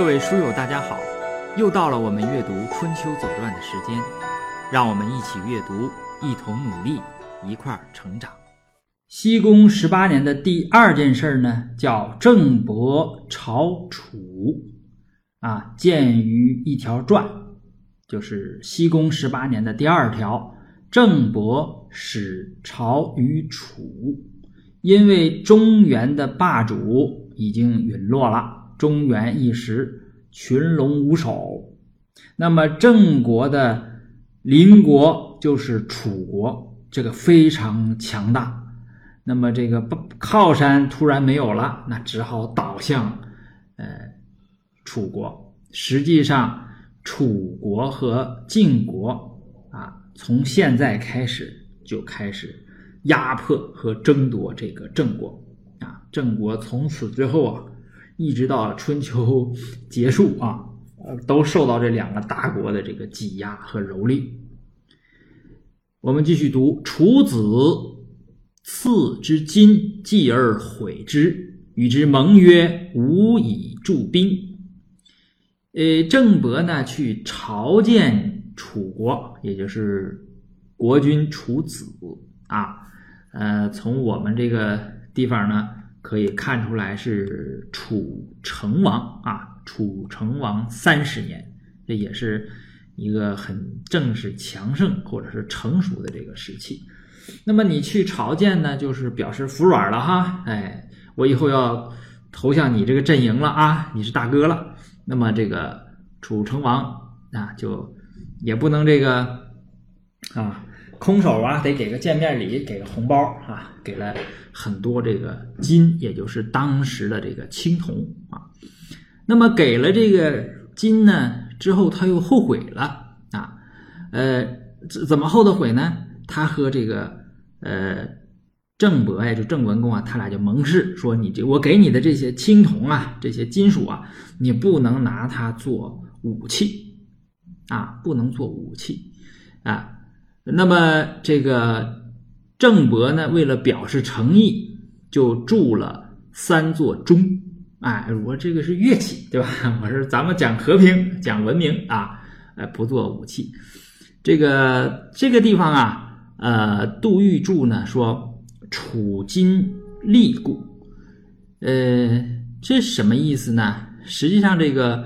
各位书友，大家好！又到了我们阅读《春秋左传》的时间，让我们一起阅读，一同努力，一块儿成长。西宫十八年的第二件事呢，叫郑伯朝楚，啊，见于一条传，就是西宫十八年的第二条，郑伯使朝于楚，因为中原的霸主已经陨落了。中原一时群龙无首，那么郑国的邻国就是楚国，这个非常强大。那么这个靠山突然没有了，那只好倒向呃楚国。实际上，楚国和晋国啊，从现在开始就开始压迫和争夺这个郑国啊。郑国从此之后啊。一直到春秋结束啊，呃，都受到这两个大国的这个挤压和蹂躏。我们继续读：楚子赐之金，继而毁之，与之盟约，无以助兵。呃，郑伯呢去朝见楚国，也就是国君楚子啊。呃，从我们这个地方呢。可以看出来是楚成王啊，楚成王三十年，这也是一个很正式、强盛或者是成熟的这个时期。那么你去朝见呢，就是表示服软了哈，哎，我以后要投向你这个阵营了啊，你是大哥了。那么这个楚成王啊，就也不能这个啊。空手啊，得给个见面礼，给个红包啊，给了很多这个金，也就是当时的这个青铜啊。那么给了这个金呢之后，他又后悔了啊。呃，怎怎么后的悔呢？他和这个呃郑伯呀，就郑文公啊，他俩就盟誓说：你这我给你的这些青铜啊，这些金属啊，你不能拿它做武器啊，不能做武器啊。那么这个郑伯呢，为了表示诚意，就铸了三座钟。哎，我这个是乐器，对吧？我说咱们讲和平，讲文明啊，呃，不做武器。这个这个地方啊，呃，杜预注呢说楚金立故，呃，这什么意思呢？实际上这个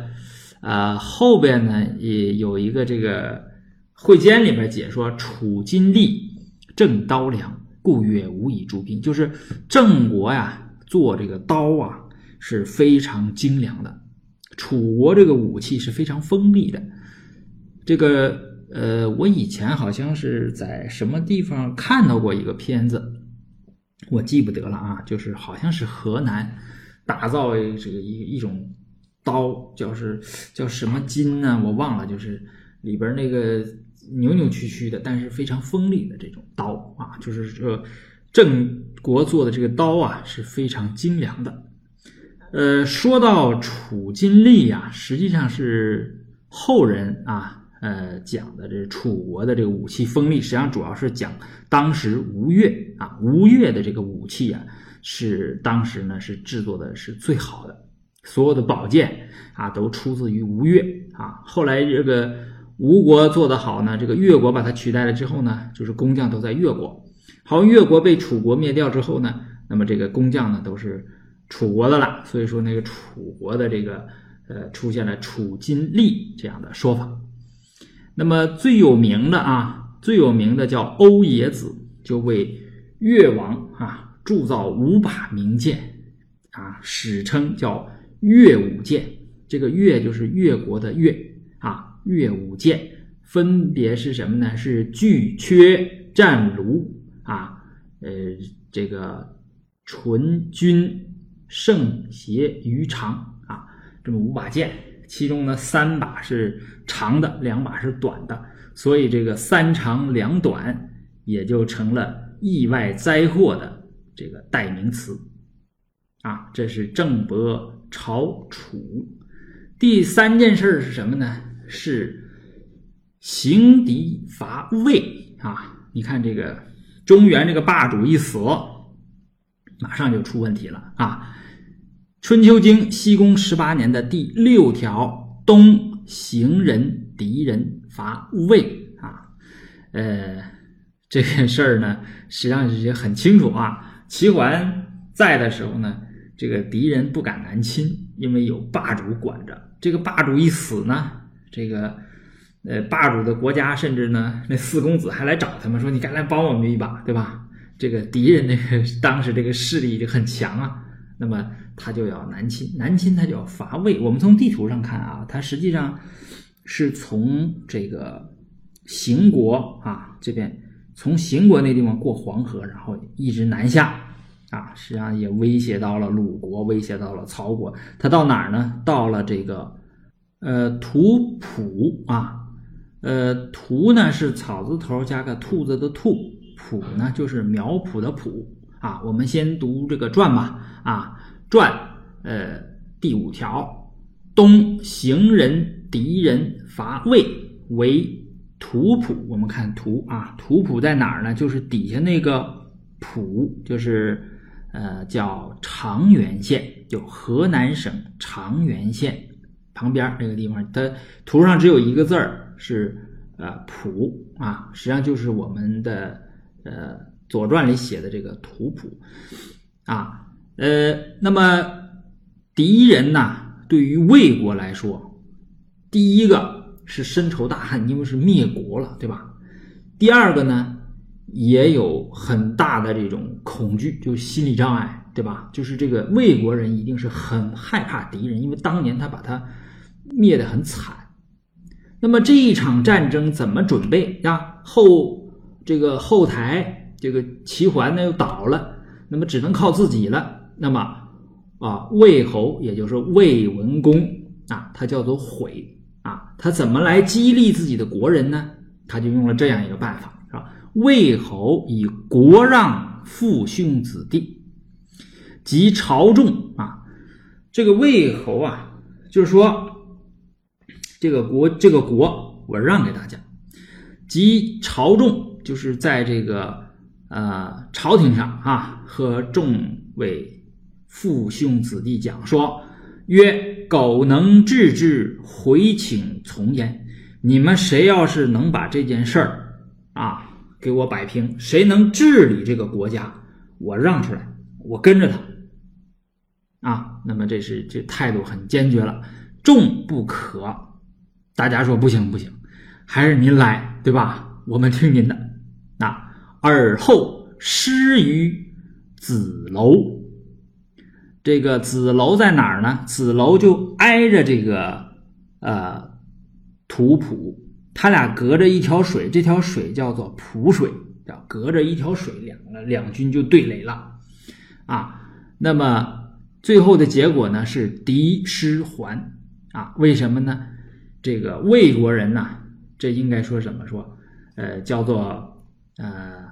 呃后边呢也有一个这个。会笺里边解说：“楚金利，正刀良，故曰无以助兵。”就是郑国呀，做这个刀啊是非常精良的；楚国这个武器是非常锋利的。这个呃，我以前好像是在什么地方看到过一个片子，我记不得了啊，就是好像是河南打造这个一一种刀，叫是叫什么金呢？我忘了，就是里边那个。扭扭曲曲的，但是非常锋利的这种刀啊，就是说郑国做的这个刀啊是非常精良的。呃，说到楚金利呀，实际上是后人啊呃讲的这楚国的这个武器锋利，实际上主要是讲当时吴越啊吴越的这个武器啊是当时呢是制作的是最好的，所有的宝剑啊都出自于吴越啊，后来这个。吴国做得好呢，这个越国把它取代了之后呢，就是工匠都在越国。好，越国被楚国灭掉之后呢，那么这个工匠呢都是楚国的了。所以说，那个楚国的这个呃出现了楚金利这样的说法。那么最有名的啊，最有名的叫欧冶子，就为越王啊铸造五把名剑啊，史称叫越武剑。这个越就是越国的越越五剑分别是什么呢？是巨阙、战卢啊，呃，这个纯君、圣邪、余长啊，这么五把剑，其中呢三把是长的，两把是短的，所以这个三长两短也就成了意外灾祸的这个代名词啊。这是郑伯朝楚。第三件事是什么呢？是行敌伐魏啊！你看这个中原这个霸主一死，马上就出问题了啊！春秋经西宫十八年的第六条，东行人敌人伐魏啊，呃，这件事儿呢，实际上也很清楚啊。齐桓在的时候呢，这个敌人不敢南侵，因为有霸主管着。这个霸主一死呢，这个呃霸主的国家甚至呢，那四公子还来找他们说：“你该来帮我们一把，对吧？”这个敌人那个当时这个势力就很强啊。那么他就要南侵，南侵他就要伐魏。我们从地图上看啊，他实际上是从这个邢国啊这边，从邢国那地方过黄河，然后一直南下啊，实际上也威胁到了鲁国，威胁到了曹国。他到哪儿呢？到了这个呃图谱啊，呃图呢是草字头加个兔子的兔，谱呢就是苗圃的圃。啊，我们先读这个传吧。啊，传，呃，第五条，东行人敌人伐魏，为图谱。我们看图啊，图谱在哪儿呢？就是底下那个谱，就是呃，叫长垣县，就河南省长垣县旁边这个地方。它图上只有一个字儿，是呃谱啊，实际上就是我们的呃。《左传》里写的这个图谱，啊，呃，那么敌人呢，对于魏国来说，第一个是深仇大恨，因为是灭国了，对吧？第二个呢，也有很大的这种恐惧，就心理障碍，对吧？就是这个魏国人一定是很害怕敌人，因为当年他把他灭得很惨。那么这一场战争怎么准备啊？后这个后台。这个齐桓呢又倒了，那么只能靠自己了。那么啊，魏侯也就是魏文公啊，他叫做悔啊，他怎么来激励自己的国人呢？他就用了这样一个办法，是吧？魏侯以国让父兄子弟及朝众啊，这个魏侯啊，就是说这个国这个国我让给大家，及朝众就是在这个。呃，朝廷上啊，和众位父兄子弟讲说：“曰，苟能治之，回请从焉。你们谁要是能把这件事儿啊给我摆平，谁能治理这个国家，我让出来，我跟着他。啊，那么这是这态度很坚决了。众不可，大家说不行不行，还是您来，对吧？我们听您的。”而后失于子楼，这个子楼在哪儿呢？子楼就挨着这个呃图浦，他俩隔着一条水，这条水叫做浦水，叫隔着一条水，两个两军就对垒了啊。那么最后的结果呢是敌失还啊？为什么呢？这个魏国人呐，这应该说怎么说？呃，叫做呃。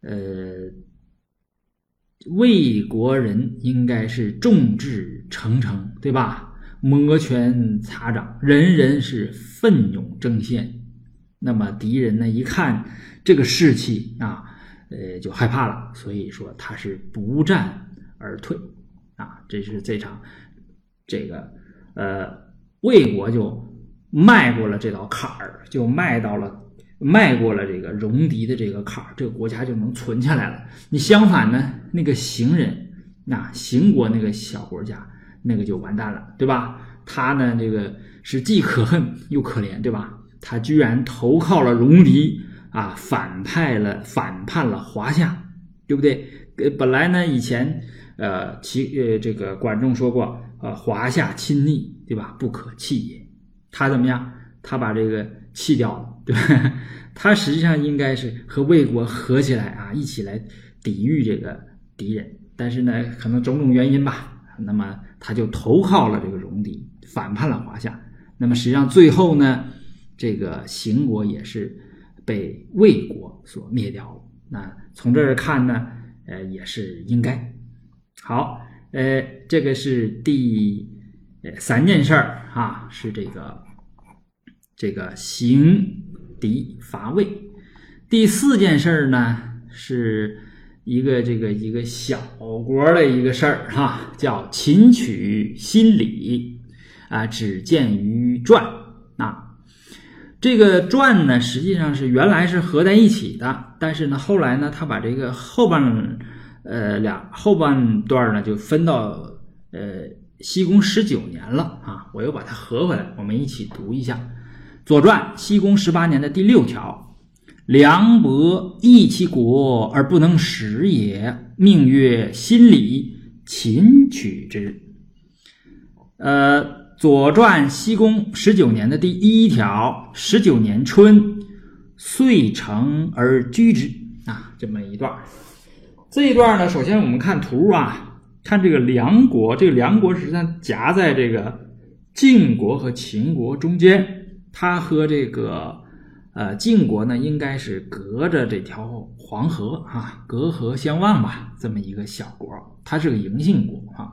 呃，魏国人应该是众志成城，对吧？摩拳擦掌，人人是奋勇争先。那么敌人呢，一看这个士气啊，呃，就害怕了。所以说他是不战而退啊。这是这场这个呃，魏国就迈过了这道坎儿，就迈到了。迈过了这个戎狄的这个坎儿，这个国家就能存下来了。你相反呢，那个行人，那邢国那个小国家，那个就完蛋了，对吧？他呢，这个是既可恨又可怜，对吧？他居然投靠了戎狄啊，反派了，反叛了华夏，对不对？呃，本来呢，以前呃，其呃，这个管仲说过，呃，华夏亲逆，对吧？不可弃也。他怎么样？他把这个弃掉了。对吧？他实际上应该是和魏国合起来啊，一起来抵御这个敌人。但是呢，可能种种原因吧，那么他就投靠了这个戎狄，反叛了华夏。那么实际上最后呢，这个邢国也是被魏国所灭掉了。那从这儿看呢，呃，也是应该。好，呃，这个是第三件事儿啊，是这个这个行。敌伐魏，第四件事儿呢，是一个这个一个小国的一个事儿哈，叫秦取新理啊，只见于传啊。这个传呢，实际上是原来是合在一起的，但是呢，后来呢，他把这个后半呃两后半段呢，就分到呃西宫十九年了啊，我又把它合回来，我们一起读一下《左传》西宫十八年的第六条。梁伯益其国而不能食也，命曰新礼，秦取之。呃，《左传》西宫十九年的第一条，十九年春，遂成而居之。啊，这么一段这一段呢，首先我们看图啊，看这个梁国，这个梁国实际上夹在这个晋国和秦国中间，它和这个。呃，晋国呢，应该是隔着这条黄河啊，隔河相望吧，这么一个小国，它是个嬴姓国啊。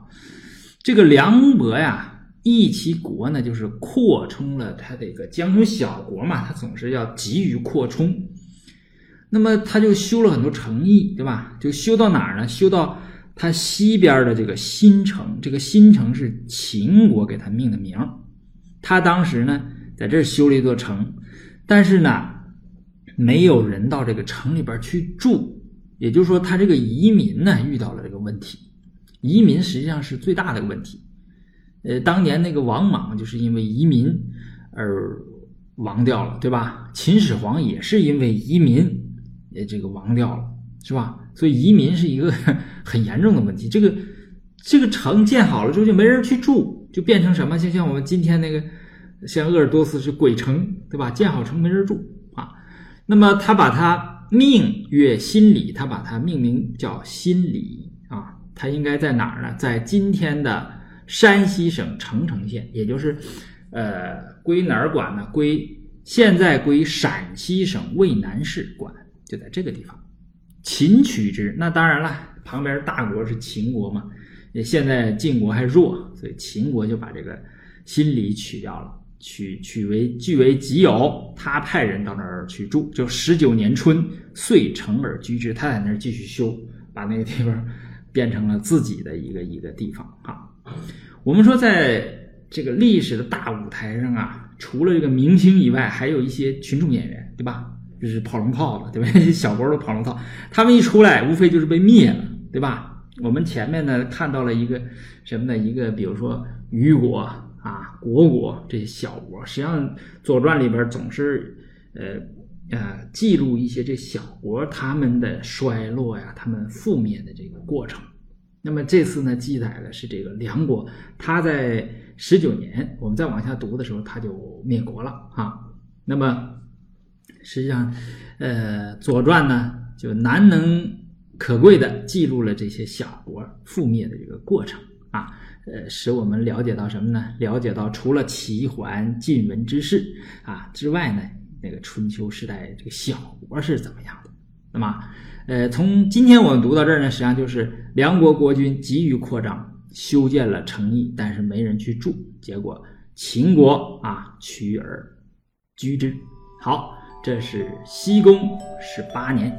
这个梁伯呀，益其国呢，就是扩充了他这个江东小国嘛，他总是要急于扩充。那么他就修了很多城邑，对吧？就修到哪儿呢？修到他西边的这个新城，这个新城是秦国给他命的名。他当时呢，在这儿修了一座城。但是呢，没有人到这个城里边去住，也就是说，他这个移民呢遇到了这个问题。移民实际上是最大的问题。呃，当年那个王莽就是因为移民而亡掉了，对吧？秦始皇也是因为移民，呃，这个亡掉了，是吧？所以移民是一个 很严重的问题。这个这个城建好了之后就没人去住，就变成什么？就像我们今天那个。像鄂尔多斯是鬼城，对吧？建好城没人住啊。那么他把它命曰新里，他把它命名叫新里啊。它应该在哪儿呢？在今天的山西省澄城县，也就是呃归哪儿管呢？归现在归陕西省渭南市管，就在这个地方。秦取之，那当然了，旁边大国是秦国嘛。现在晋国还弱，所以秦国就把这个新里取掉了。取取为据为己有，他派人到那儿去住，就十九年春，遂成而居之。他在那儿继续修，把那个地方变成了自己的一个一个地方啊。我们说，在这个历史的大舞台上啊，除了这个明星以外，还有一些群众演员，对吧？就是跑龙套的，对吧？小波都跑龙套，他们一出来，无非就是被灭了，对吧？我们前面呢看到了一个什么呢？一个比如说虞国。啊，国国这些小国，实际上《左传》里边总是，呃呃，记录一些这小国他们的衰落呀，他们覆灭的这个过程。那么这次呢，记载的是这个梁国，他在十九年，我们再往下读的时候，他就灭国了啊。那么实际上，呃，《左传》呢，就难能可贵的记录了这些小国覆灭的这个过程啊。呃，使我们了解到什么呢？了解到除了齐桓晋文之事啊之外呢，那个春秋时代这个小国是怎么样的？那么，呃，从今天我们读到这儿呢，实际上就是梁国国君急于扩张，修建了城邑，但是没人去住，结果秦国啊取而居之。好，这是西宫十八年。